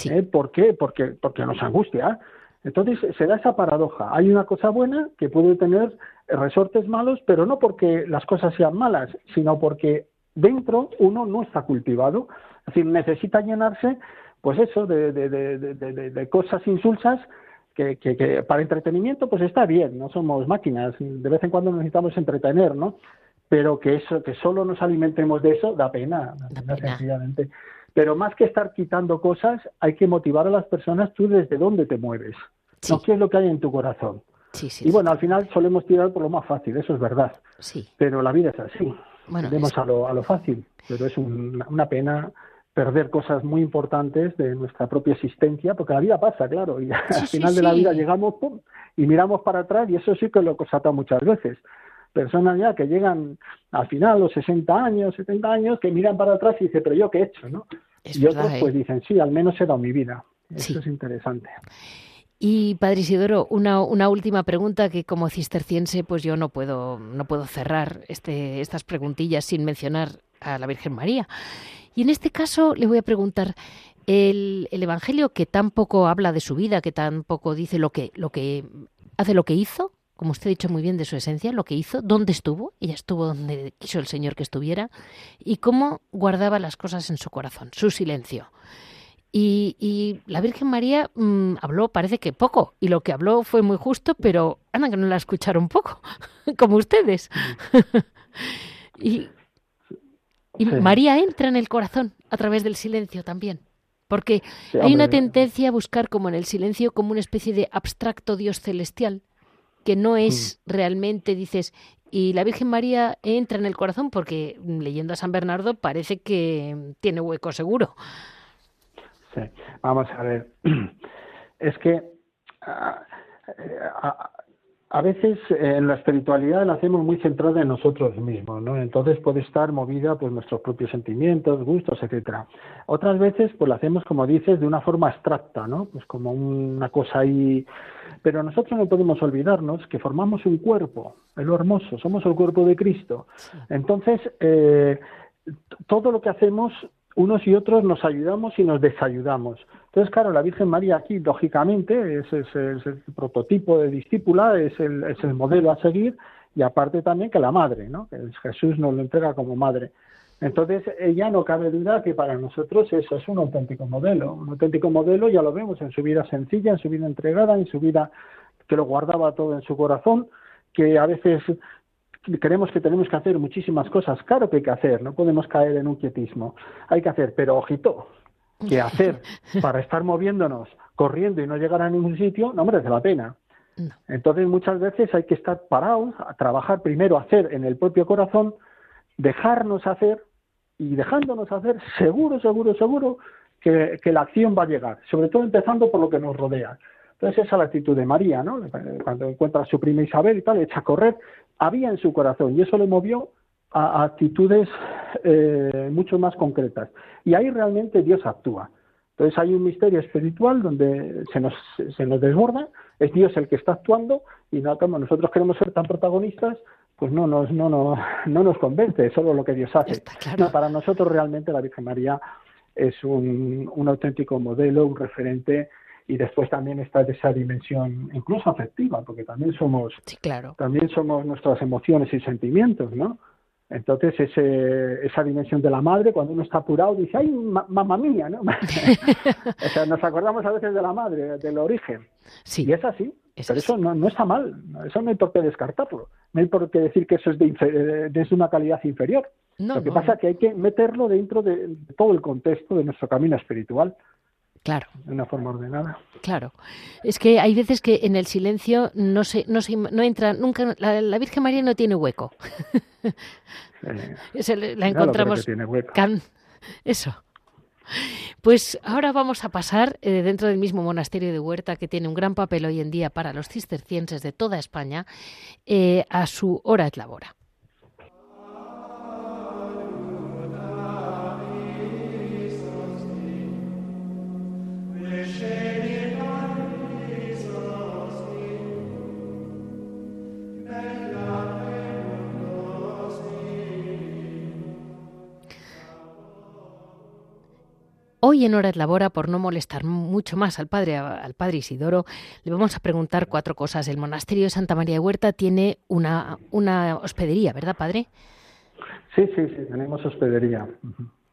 ¿Eh? ¿Por qué? Porque, porque nos angustia. Entonces se da esa paradoja. Hay una cosa buena que puede tener resortes malos, pero no porque las cosas sean malas, sino porque dentro uno no está cultivado. Es decir, necesita llenarse, pues eso, de, de, de, de cosas insulsas que, que, para entretenimiento pues está bien, no somos máquinas, de vez en cuando necesitamos entretener, ¿no? Pero que eso, que solo nos alimentemos de eso da pena, sencillamente. Pero más que estar quitando cosas, hay que motivar a las personas tú desde dónde te mueves, no qué es lo que hay en tu corazón. Sí, sí, y bueno, al final solemos tirar por lo más fácil, eso es verdad. Sí. Pero la vida es así. Bueno, a, lo, a lo fácil, pero es una pena perder cosas muy importantes de nuestra propia existencia, porque la vida pasa, claro, y (laughs) al final de la vida llegamos y miramos para atrás y eso sí que lo constata muchas veces. Personas ya que llegan al final, los 60 años, 70 años, que miran para atrás y dicen, pero yo qué he hecho, ¿no? y otros pues ¿eh? dicen, sí, al menos he dado mi vida. Eso es interesante. Y Padre Isidoro, una, una, última pregunta que como cisterciense pues yo no puedo, no puedo cerrar este, estas preguntillas sin mencionar a la Virgen María. Y en este caso le voy a preguntar, el, Evangelio que tan poco habla de su vida, que tan poco dice lo que, lo que hace lo que hizo, como usted ha dicho muy bien de su esencia, lo que hizo, dónde estuvo, ella estuvo donde quiso el Señor que estuviera, y cómo guardaba las cosas en su corazón, su silencio. Y, la Virgen María mm, habló, parece que poco, y lo que habló fue muy justo, pero anda que no la escucharon poco, (laughs) como ustedes. (laughs) y y María entra en el corazón a través del silencio también. Porque hay una tendencia a buscar como en el silencio como una especie de abstracto Dios celestial, que no es mm. realmente, dices, y la Virgen María entra en el corazón porque mm, leyendo a San Bernardo parece que tiene hueco seguro. Sí, vamos a ver. (clears throat) Es que ah, eh, ah, a veces eh, en la espiritualidad la hacemos muy centrada en nosotros mismos, ¿no? Entonces puede estar movida por nuestros propios sentimientos, gustos, etcétera. Otras veces pues la hacemos, como dices, de una forma abstracta, ¿no? Pues como una cosa ahí. Pero nosotros no podemos olvidarnos que formamos un cuerpo, es lo hermoso, somos el cuerpo de Cristo. Entonces, eh, todo lo que hacemos unos y otros nos ayudamos y nos desayudamos. Entonces, claro, la Virgen María aquí, lógicamente, es, el prototipo de discípula, es el, es el modelo a seguir, y aparte también que la madre, ¿no? Jesús nos lo entrega como madre. Entonces, ella no cabe duda que para nosotros eso es un auténtico modelo. Un auténtico modelo ya lo vemos en su vida sencilla, en su vida entregada, en su vida que lo guardaba todo en su corazón, que a veces creemos que tenemos que hacer muchísimas cosas. Claro que hay que hacer, no podemos caer en un quietismo. Hay que hacer, pero ojito, que hacer (laughs) para estar moviéndonos, corriendo y no llegar a ningún sitio, no merece la pena. Entonces muchas veces hay que estar parados, a trabajar primero, hacer en el propio corazón, dejarnos hacer y dejándonos hacer, seguro, seguro, seguro que, que la acción va a llegar, sobre todo empezando por lo que nos rodea. Entonces esa es la actitud de María, ¿no? Cuando encuentra a su prima Isabel y tal, echa a correr, había en su corazón y eso le movió a, actitudes eh, mucho más concretas. Y ahí realmente Dios actúa. Entonces hay un misterio espiritual donde se nos, se nos desborda, es Dios el que está actuando y no, como nosotros queremos ser tan protagonistas, pues no nos, no, no, no nos convence, es solo lo que Dios hace. para nosotros realmente la Virgen María es un, un auténtico modelo, un referente y después también está esa dimensión incluso afectiva porque también somos claro. también somos nuestras emociones y sentimientos no entonces ese, esa dimensión de la madre cuando uno está apurado dice ay mamá mía no (laughs) o sea nos acordamos a veces de la madre del origen. Sí. y es así pero eso no, no, está mal eso no hay por qué descartarlo no hay por qué decir que eso es de, de una calidad inferior. Lo que pasa es que hay que meterlo dentro de todo el contexto de nuestro camino espiritual Claro. De una forma ordenada. Claro. Es que hay veces que en el silencio no se, no se, no entra, nunca, la, Virgen María no tiene hueco. (laughs) la encontramos. Tiene hueco. eso. Pues ahora vamos a pasar eh, dentro del mismo monasterio de Huerta, que tiene un gran papel hoy en día para los cistercienses de toda España, eh, a su hora et Hoy en Hora de Labora, por no molestar mucho más al padre, al padre Isidoro, le vamos a preguntar cuatro cosas. El monasterio de Santa María de Huerta tiene una, una hospedería, ¿verdad, padre? Sí, sí, sí, tenemos hospedería.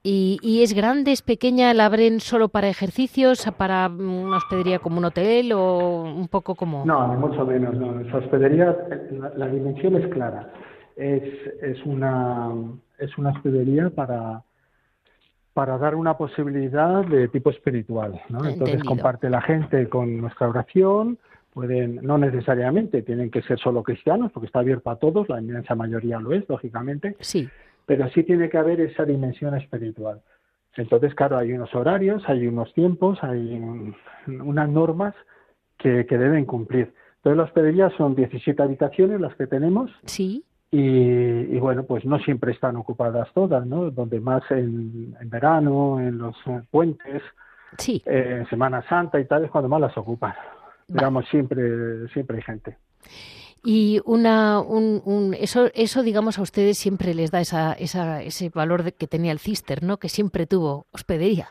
¿Y, es grande, es pequeña? ¿La abren solo para ejercicios, para una hospedería como un hotel o un poco como...? No, ni mucho menos. No. Esa hospedería, la, dimensión es clara. Es, es, una, es una hospedería para para dar una posibilidad de tipo espiritual. ¿no? Entonces comparte la gente con nuestra oración, pueden, no necesariamente tienen que ser solo cristianos, porque está abierto a todos, la inmensa mayoría lo es, lógicamente, sí. pero sí tiene que haber esa dimensión espiritual. Entonces, claro, hay unos horarios, hay unos tiempos, hay unas normas que, que deben cumplir. Entonces, las hospederías son 17 habitaciones las que tenemos. Sí. Y, bueno, pues no siempre están ocupadas todas, ¿no? Donde más en, verano, en los puentes, sí. Eh, en Semana Santa y tal es cuando más las ocupan. Digamos, siempre, siempre hay gente. Y una, un, un, eso, eso, digamos, a ustedes siempre les da esa, esa, ese valor de que tenía el Cister, ¿no? Que siempre tuvo hospedería.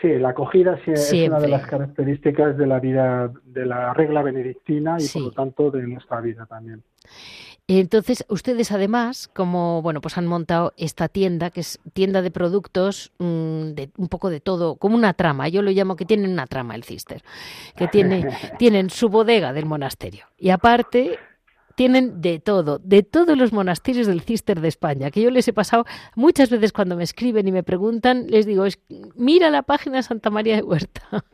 Sí, la acogida es una de las características de la vida, de la regla benedictina y por lo tanto de nuestra vida también. Entonces, ustedes además, como bueno, pues han montado esta tienda, que es tienda de productos mm, de un poco de todo, como una trama. Yo lo llamo que tienen una trama el Cister, que tiene, (laughs) tienen su bodega del monasterio y aparte tienen de todo, de todos los monasterios del Cister de España, que yo les he pasado muchas veces cuando me escriben y me preguntan, les digo, es, mira la página Santa María de Huerta.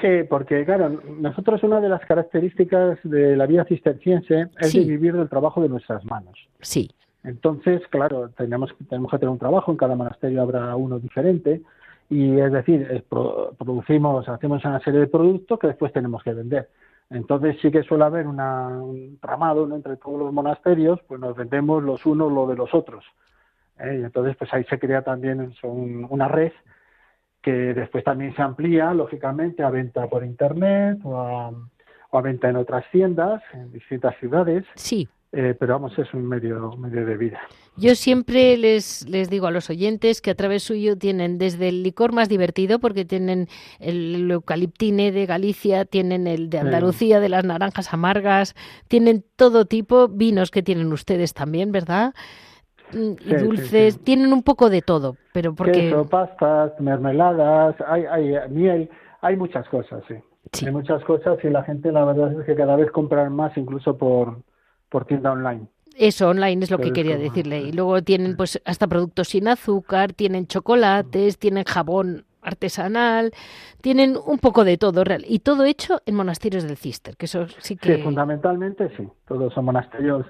Sí, porque claro, nosotros una de las características de la vida cisterciense es vivir del trabajo de nuestras manos. Sí. Entonces, claro, tenemos, tenemos que tener un trabajo, en cada monasterio habrá uno diferente, y es decir, producimos, hacemos una serie de productos que después tenemos que vender. Entonces sí que suele haber una, un tramado entre todos los monasterios, pues nos vendemos los unos lo de los otros. ¿eh? Y entonces pues ahí se crea también una red que después también se amplía, lógicamente, a venta por Internet o a, venta en otras tiendas, en distintas ciudades. Sí. Eh, pero vamos, es un medio, medio de vida. Yo siempre les, les digo a los oyentes que a través suyo tienen desde el licor más divertido, porque tienen el eucaliptine de Galicia, tienen el de Andalucía, de las naranjas amargas, tienen todo tipo, vinos que tienen ustedes también, ¿verdad? Mm, y dulces, tienen un poco de todo, pero porque... Queso, pastas, mermeladas, hay, hay miel, hay muchas cosas, sí. Hay muchas cosas y la gente la verdad es que cada vez compran más incluso por, por tienda online. Eso, online es lo que quería decirle. Y luego tienen pues hasta productos sin azúcar, tienen chocolates, tienen jabón artesanal, tienen un poco de todo real y todo hecho en monasterios del Cister, que eso sí que Sí, fundamentalmente sí, todos son monasterios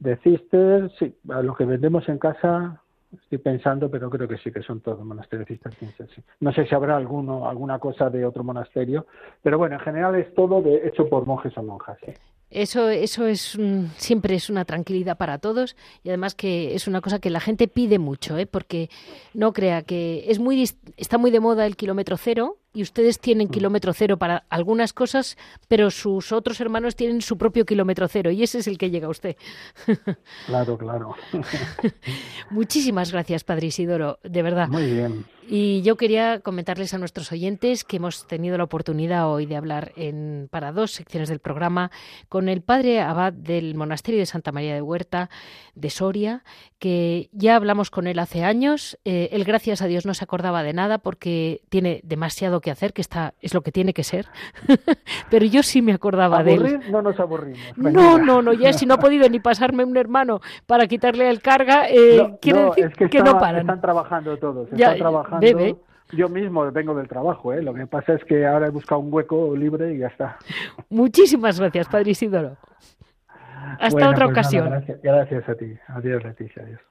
de Cister, sí, a lo que vendemos en casa estoy pensando, pero creo que sí que son todos monasterios. No sé si habrá alguno alguna cosa de otro monasterio, pero bueno, en general es todo de, hecho por monjes o monjas. Eso, eso es siempre es una tranquilidad para todos y además que es una cosa que la gente pide mucho, ¿eh? porque no crea que es muy está muy de moda el kilómetro cero y ustedes tienen mm. kilómetro cero para algunas cosas, pero sus otros hermanos tienen su propio kilómetro cero y ese es el que llega a usted. (laughs) Claro, claro. (laughs) Muchísimas gracias, Padre Isidoro, de verdad. Muy bien. Y yo quería comentarles a nuestros oyentes que hemos tenido la oportunidad hoy de hablar en, para dos secciones del programa con el padre abad del monasterio de Santa María de Huerta de Soria, que ya hablamos con él hace años. Eh, él, gracias a Dios, no se acordaba de nada porque tiene demasiado que hacer, que está es lo que tiene que ser. (laughs) Pero yo sí me acordaba de él. No nos aburrimos. No, no, no, ya si no ha (laughs) podido ni pasarme un hermano para quitarle el carga, eh, quiere decir que, no paran. Están trabajando todos, están trabajando. Yo mismo vengo del trabajo, ¿eh? lo que pasa es que ahora he buscado un hueco libre y ya está. (laughs) Muchísimas gracias, Padre Isidoro. Hasta otra pues ocasión. gracias, gracias a ti. Adiós, Leticia. Adiós.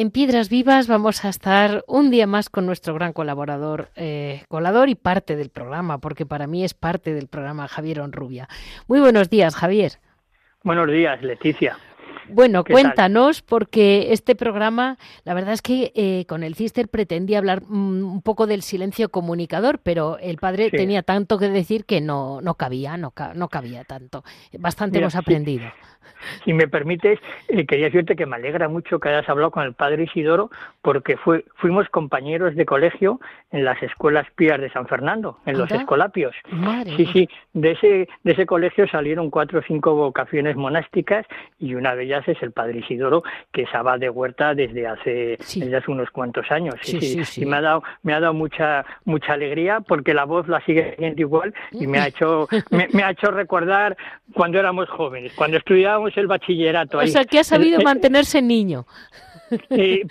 En Piedras Vivas vamos a estar un día más con nuestro gran colaborador, eh, colador y parte del programa, porque para mí es parte del programa Javier Onrubia. Muy buenos días, Javier. Buenos días, Leticia. Bueno, cuéntanos, porque este programa, la verdad es que eh, con el Cister pretendía hablar mm, un poco del silencio comunicador, pero el padre tenía tanto que decir que no, no cabía, no, no cabía tanto. Bastante hemos aprendido. Si me permites, eh, quería decirte que me alegra mucho que hayas hablado con el padre Isidoro, porque fue, fuimos compañeros de colegio en las escuelas pías de San Fernando, en los escolapios. sí, sí, de ese, de ese colegio salieron cuatro o cinco vocaciones monásticas y una de ellas es el padre Isidoro, que es abad de Huerta desde hace, desde hace unos cuantos años. Sí, sí, y me ha dado, me ha dado mucha, mucha alegría porque la voz la sigue siendo igual y me ha hecho, me, me ha hecho recordar cuando éramos jóvenes, cuando estudiábamos el bachillerato. O sea, que ha sabido mantenerse niño.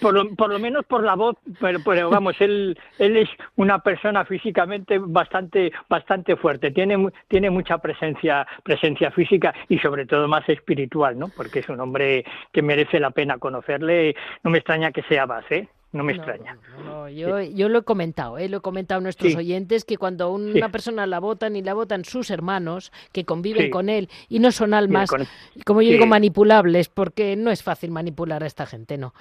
por, lo, por, lo, menos por la voz, pero, pero, vamos, él, él es una persona físicamente bastante, bastante fuerte, tiene, tiene mucha presencia, presencia física y sobre todo más espiritual, ¿no? Porque es un hombre que merece la pena conocerle, no me extraña que sea base, no me extraña. yo, yo, lo he comentado, ¿eh? lo he comentado a nuestros oyentes, que cuando una persona la votan y la votan sus hermanos, que conviven con él y no son almas, como yo digo, manipulables, porque no es fácil manipular a esta gente, ¿no?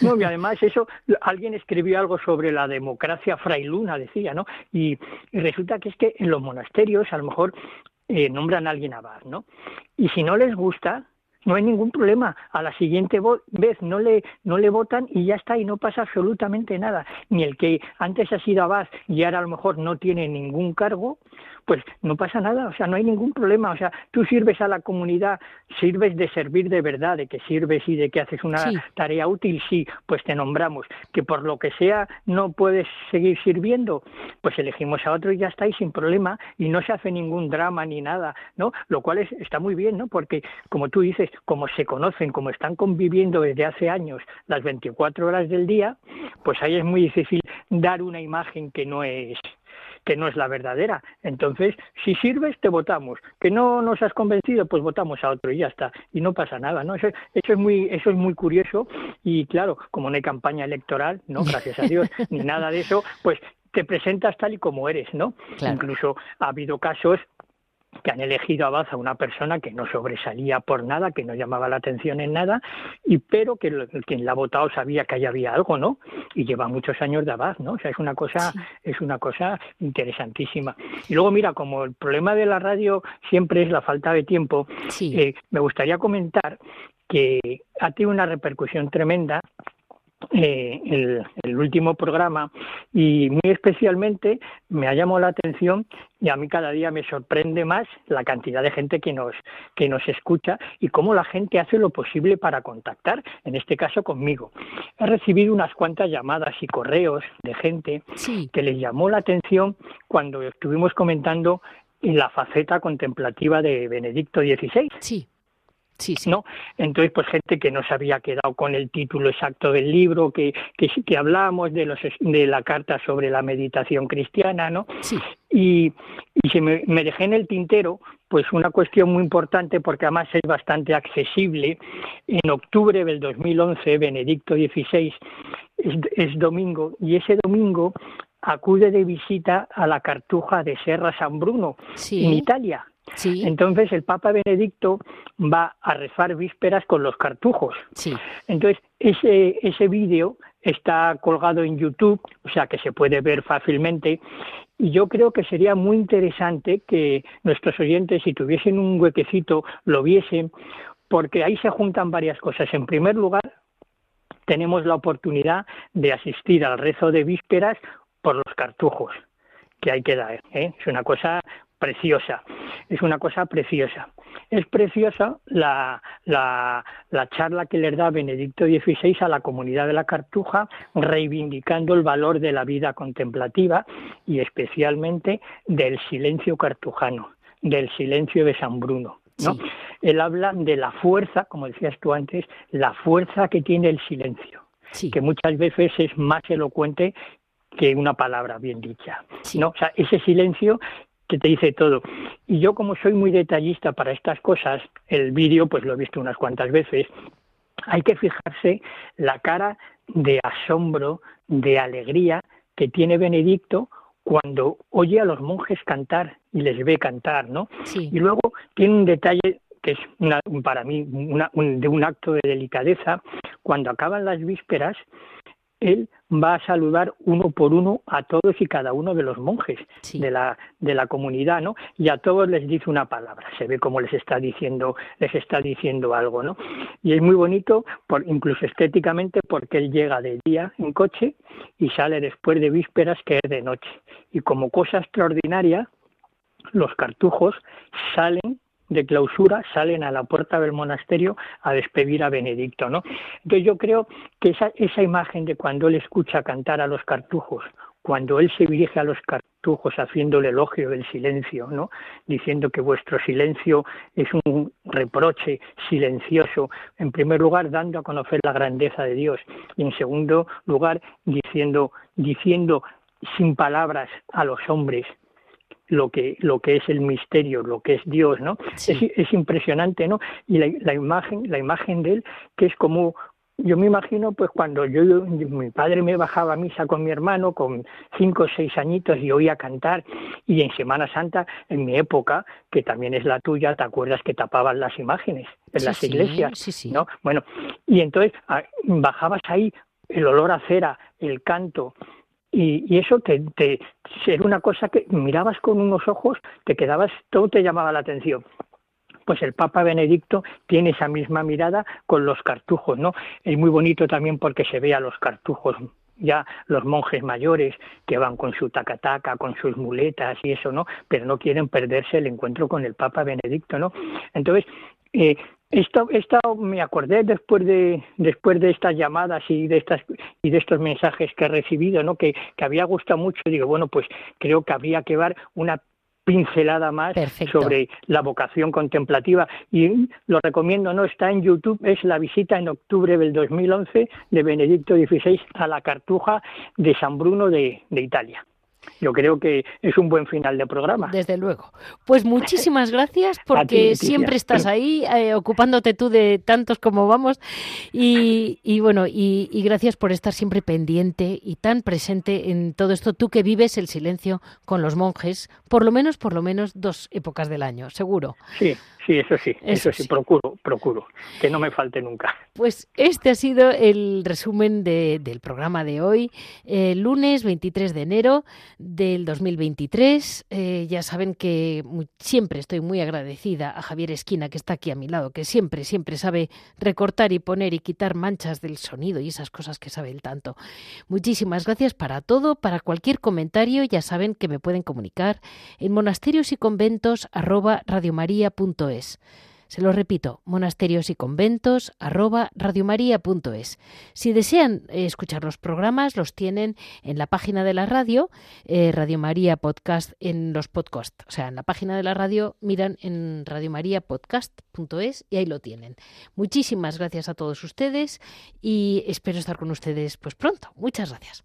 No, y (laughs) además eso, alguien escribió algo sobre la democracia frailuna, decía, ¿no? Y, resulta que es que en los monasterios a lo mejor eh, nombran a alguien abad, ¿no? Y si no les gusta, no hay ningún problema. A la siguiente vez no le, no le votan y ya está, y no pasa absolutamente nada. Ni el que antes ha sido abad y ahora a lo mejor no tiene ningún cargo, pues no pasa nada, o sea, no hay ningún problema, o sea, tú sirves a la comunidad, sirves de servir de verdad, de que sirves y de que haces una tarea útil, sí, pues te nombramos, que por lo que sea no puedes seguir sirviendo, pues elegimos a otro y ya está, y sin problema, y no se hace ningún drama ni nada, ¿no? Lo cual es, está muy bien, ¿no? Porque, como tú dices, como se conocen, como están conviviendo desde hace años las 24 horas del día, pues ahí es muy difícil dar una imagen que no es que no es la verdadera. Entonces, si sirves, te votamos. Que no nos has convencido, pues votamos a otro y ya está. Y no pasa nada, ¿no? Eso, eso es muy, eso es muy curioso. Y claro, como no hay campaña electoral, no, (laughs) gracias a Dios, ni nada de eso, pues te presentas tal y como eres, ¿no? Incluso ha habido casos que han elegido a Abad a una persona que no sobresalía por nada, que no llamaba la atención en nada, y pero que quien la ha votado sabía que ahí había algo, ¿no? Y lleva muchos años de Abad, ¿no? O sea, es una cosa, es una cosa interesantísima. Y luego, mira, como el problema de la radio siempre es la falta de tiempo, eh, me gustaría comentar que ha tenido una repercusión tremenda eh, el, último programa y muy especialmente me ha llamado la atención y a mí cada día me sorprende más la cantidad de gente que nos que nos escucha y cómo la gente hace lo posible para contactar, en este caso conmigo. He recibido unas cuantas llamadas y correos de gente que les llamó la atención cuando estuvimos comentando la faceta contemplativa de Benedicto XVI. Sí. Sí, ¿no? Entonces, pues gente que no se había quedado con el título exacto del libro, que, que, que hablamos de, los, de la carta sobre la meditación cristiana, ¿no? Sí. Y, y se me, me dejé en el tintero, pues una cuestión muy importante porque además es bastante accesible. En octubre del 2011, Benedicto XVI es, es domingo y ese domingo acude de visita a la cartuja de Serra San Bruno en Italia. Entonces el Papa Benedicto va a rezar vísperas con los cartujos. Entonces ese, ese vídeo está colgado en YouTube, o sea que se puede ver fácilmente. Y yo creo que sería muy interesante que nuestros oyentes, si tuviesen un huequecito, lo viesen, porque ahí se juntan varias cosas. En primer lugar, tenemos la oportunidad de asistir al rezo de vísperas por los cartujos que hay que dar. ¿eh? Es una cosa preciosa, es una cosa preciosa. Es preciosa la, la, la, charla que le da Benedicto XVI a la comunidad de la Cartuja, reivindicando el valor de la vida contemplativa y especialmente del silencio cartujano, del silencio de San Bruno. ¿no? Él habla de la fuerza, como decías tú antes, la fuerza que tiene el silencio, que muchas veces es más elocuente que una palabra bien dicha. ¿no? O sea, ese silencio que te dice todo. Y yo como soy muy detallista para estas cosas, el vídeo pues lo he visto unas cuantas veces, hay que fijarse la cara de asombro, de alegría que tiene Benedicto cuando oye a los monjes cantar y les ve cantar, ¿no? Y luego tiene un detalle que es para mí de un acto de delicadeza, cuando acaban las vísperas, él va a saludar uno por uno a todos y cada uno de los monjes de, la, de la comunidad, ¿no? Y a todos les dice una palabra, se ve como les está diciendo, les está diciendo algo, ¿no? Y es muy bonito, por, incluso estéticamente, porque él llega de día en coche y sale después de vísperas que es de noche. Y como cosa extraordinaria, los cartujos salen de clausura salen a la puerta del monasterio a despedir a Benedicto, ¿no? Entonces yo creo que esa, esa imagen de cuando él escucha cantar a los cartujos, cuando él se dirige a los cartujos haciendo el elogio del silencio, ¿no? diciendo que vuestro silencio es un reproche silencioso, en primer lugar dando a conocer la grandeza de Dios y en segundo lugar diciendo diciendo sin palabras a los hombres lo que, lo que es el misterio, lo que es Dios, ¿no? Es, impresionante, ¿no? Y la, imagen, la imagen de él, que es como, yo me imagino, pues cuando yo, mi padre me bajaba a misa con mi hermano, con cinco o seis añitos, y oía cantar, y en Semana Santa, en mi época, que también es la tuya, ¿te acuerdas que tapaban las imágenes en las iglesias? ¿no? Bueno, y entonces ah, bajabas ahí el olor a cera, el canto, y, eso te, te, era una cosa que mirabas con unos ojos, te quedabas, todo te llamaba la atención pues el Papa Benedicto tiene esa misma mirada con los cartujos, ¿no? Es muy bonito también porque se ve a los cartujos ya los monjes mayores que van con su tacataca, con sus muletas y eso, ¿no? Pero no quieren perderse el encuentro con el Papa Benedicto, ¿no? Entonces, eh, esto, esto me acordé después de después de estas llamadas y de estas y de estos mensajes que he recibido, ¿no? Que, que había gustado mucho. Digo, bueno, pues creo que habría que dar una pincelada más sobre la vocación contemplativa y lo recomiendo, no está en YouTube, es la visita en octubre del 2011 de Benedicto XVI a la Cartuja de San Bruno de Italia yo creo que es un buen final de programa. Desde luego. Pues muchísimas (laughs) gracias porque siempre estás ahí eh, ocupándote tú de tantos como vamos y, y bueno, y, y, gracias por estar siempre pendiente y tan presente en todo esto, tú que vives el silencio con los monjes, por lo menos, por lo menos dos épocas del año, seguro. Sí, Sí, eso sí, eso, sí, procuro, procuro, que no me falte nunca. Pues este ha sido el resumen del programa de hoy, lunes 23 de enero del 2023. Eh, ya saben que siempre estoy muy agradecida a Javier Esquina, que está aquí a mi lado, que siempre, siempre sabe recortar y poner y quitar manchas del sonido y esas cosas que sabe él tanto. Muchísimas gracias para todo, para cualquier comentario, ya saben que me pueden comunicar en monasterios y conventos se lo repito, monasterios y conventos arroba radiomaria.es. Si desean eh, escuchar los programas, los tienen en la página de la radio, eh, Radio María Podcast, en los podcasts. O sea, en la página de la radio miran en radiomariapodcast.es y ahí lo tienen. Muchísimas gracias a todos ustedes y espero estar con ustedes pues pronto. Muchas gracias.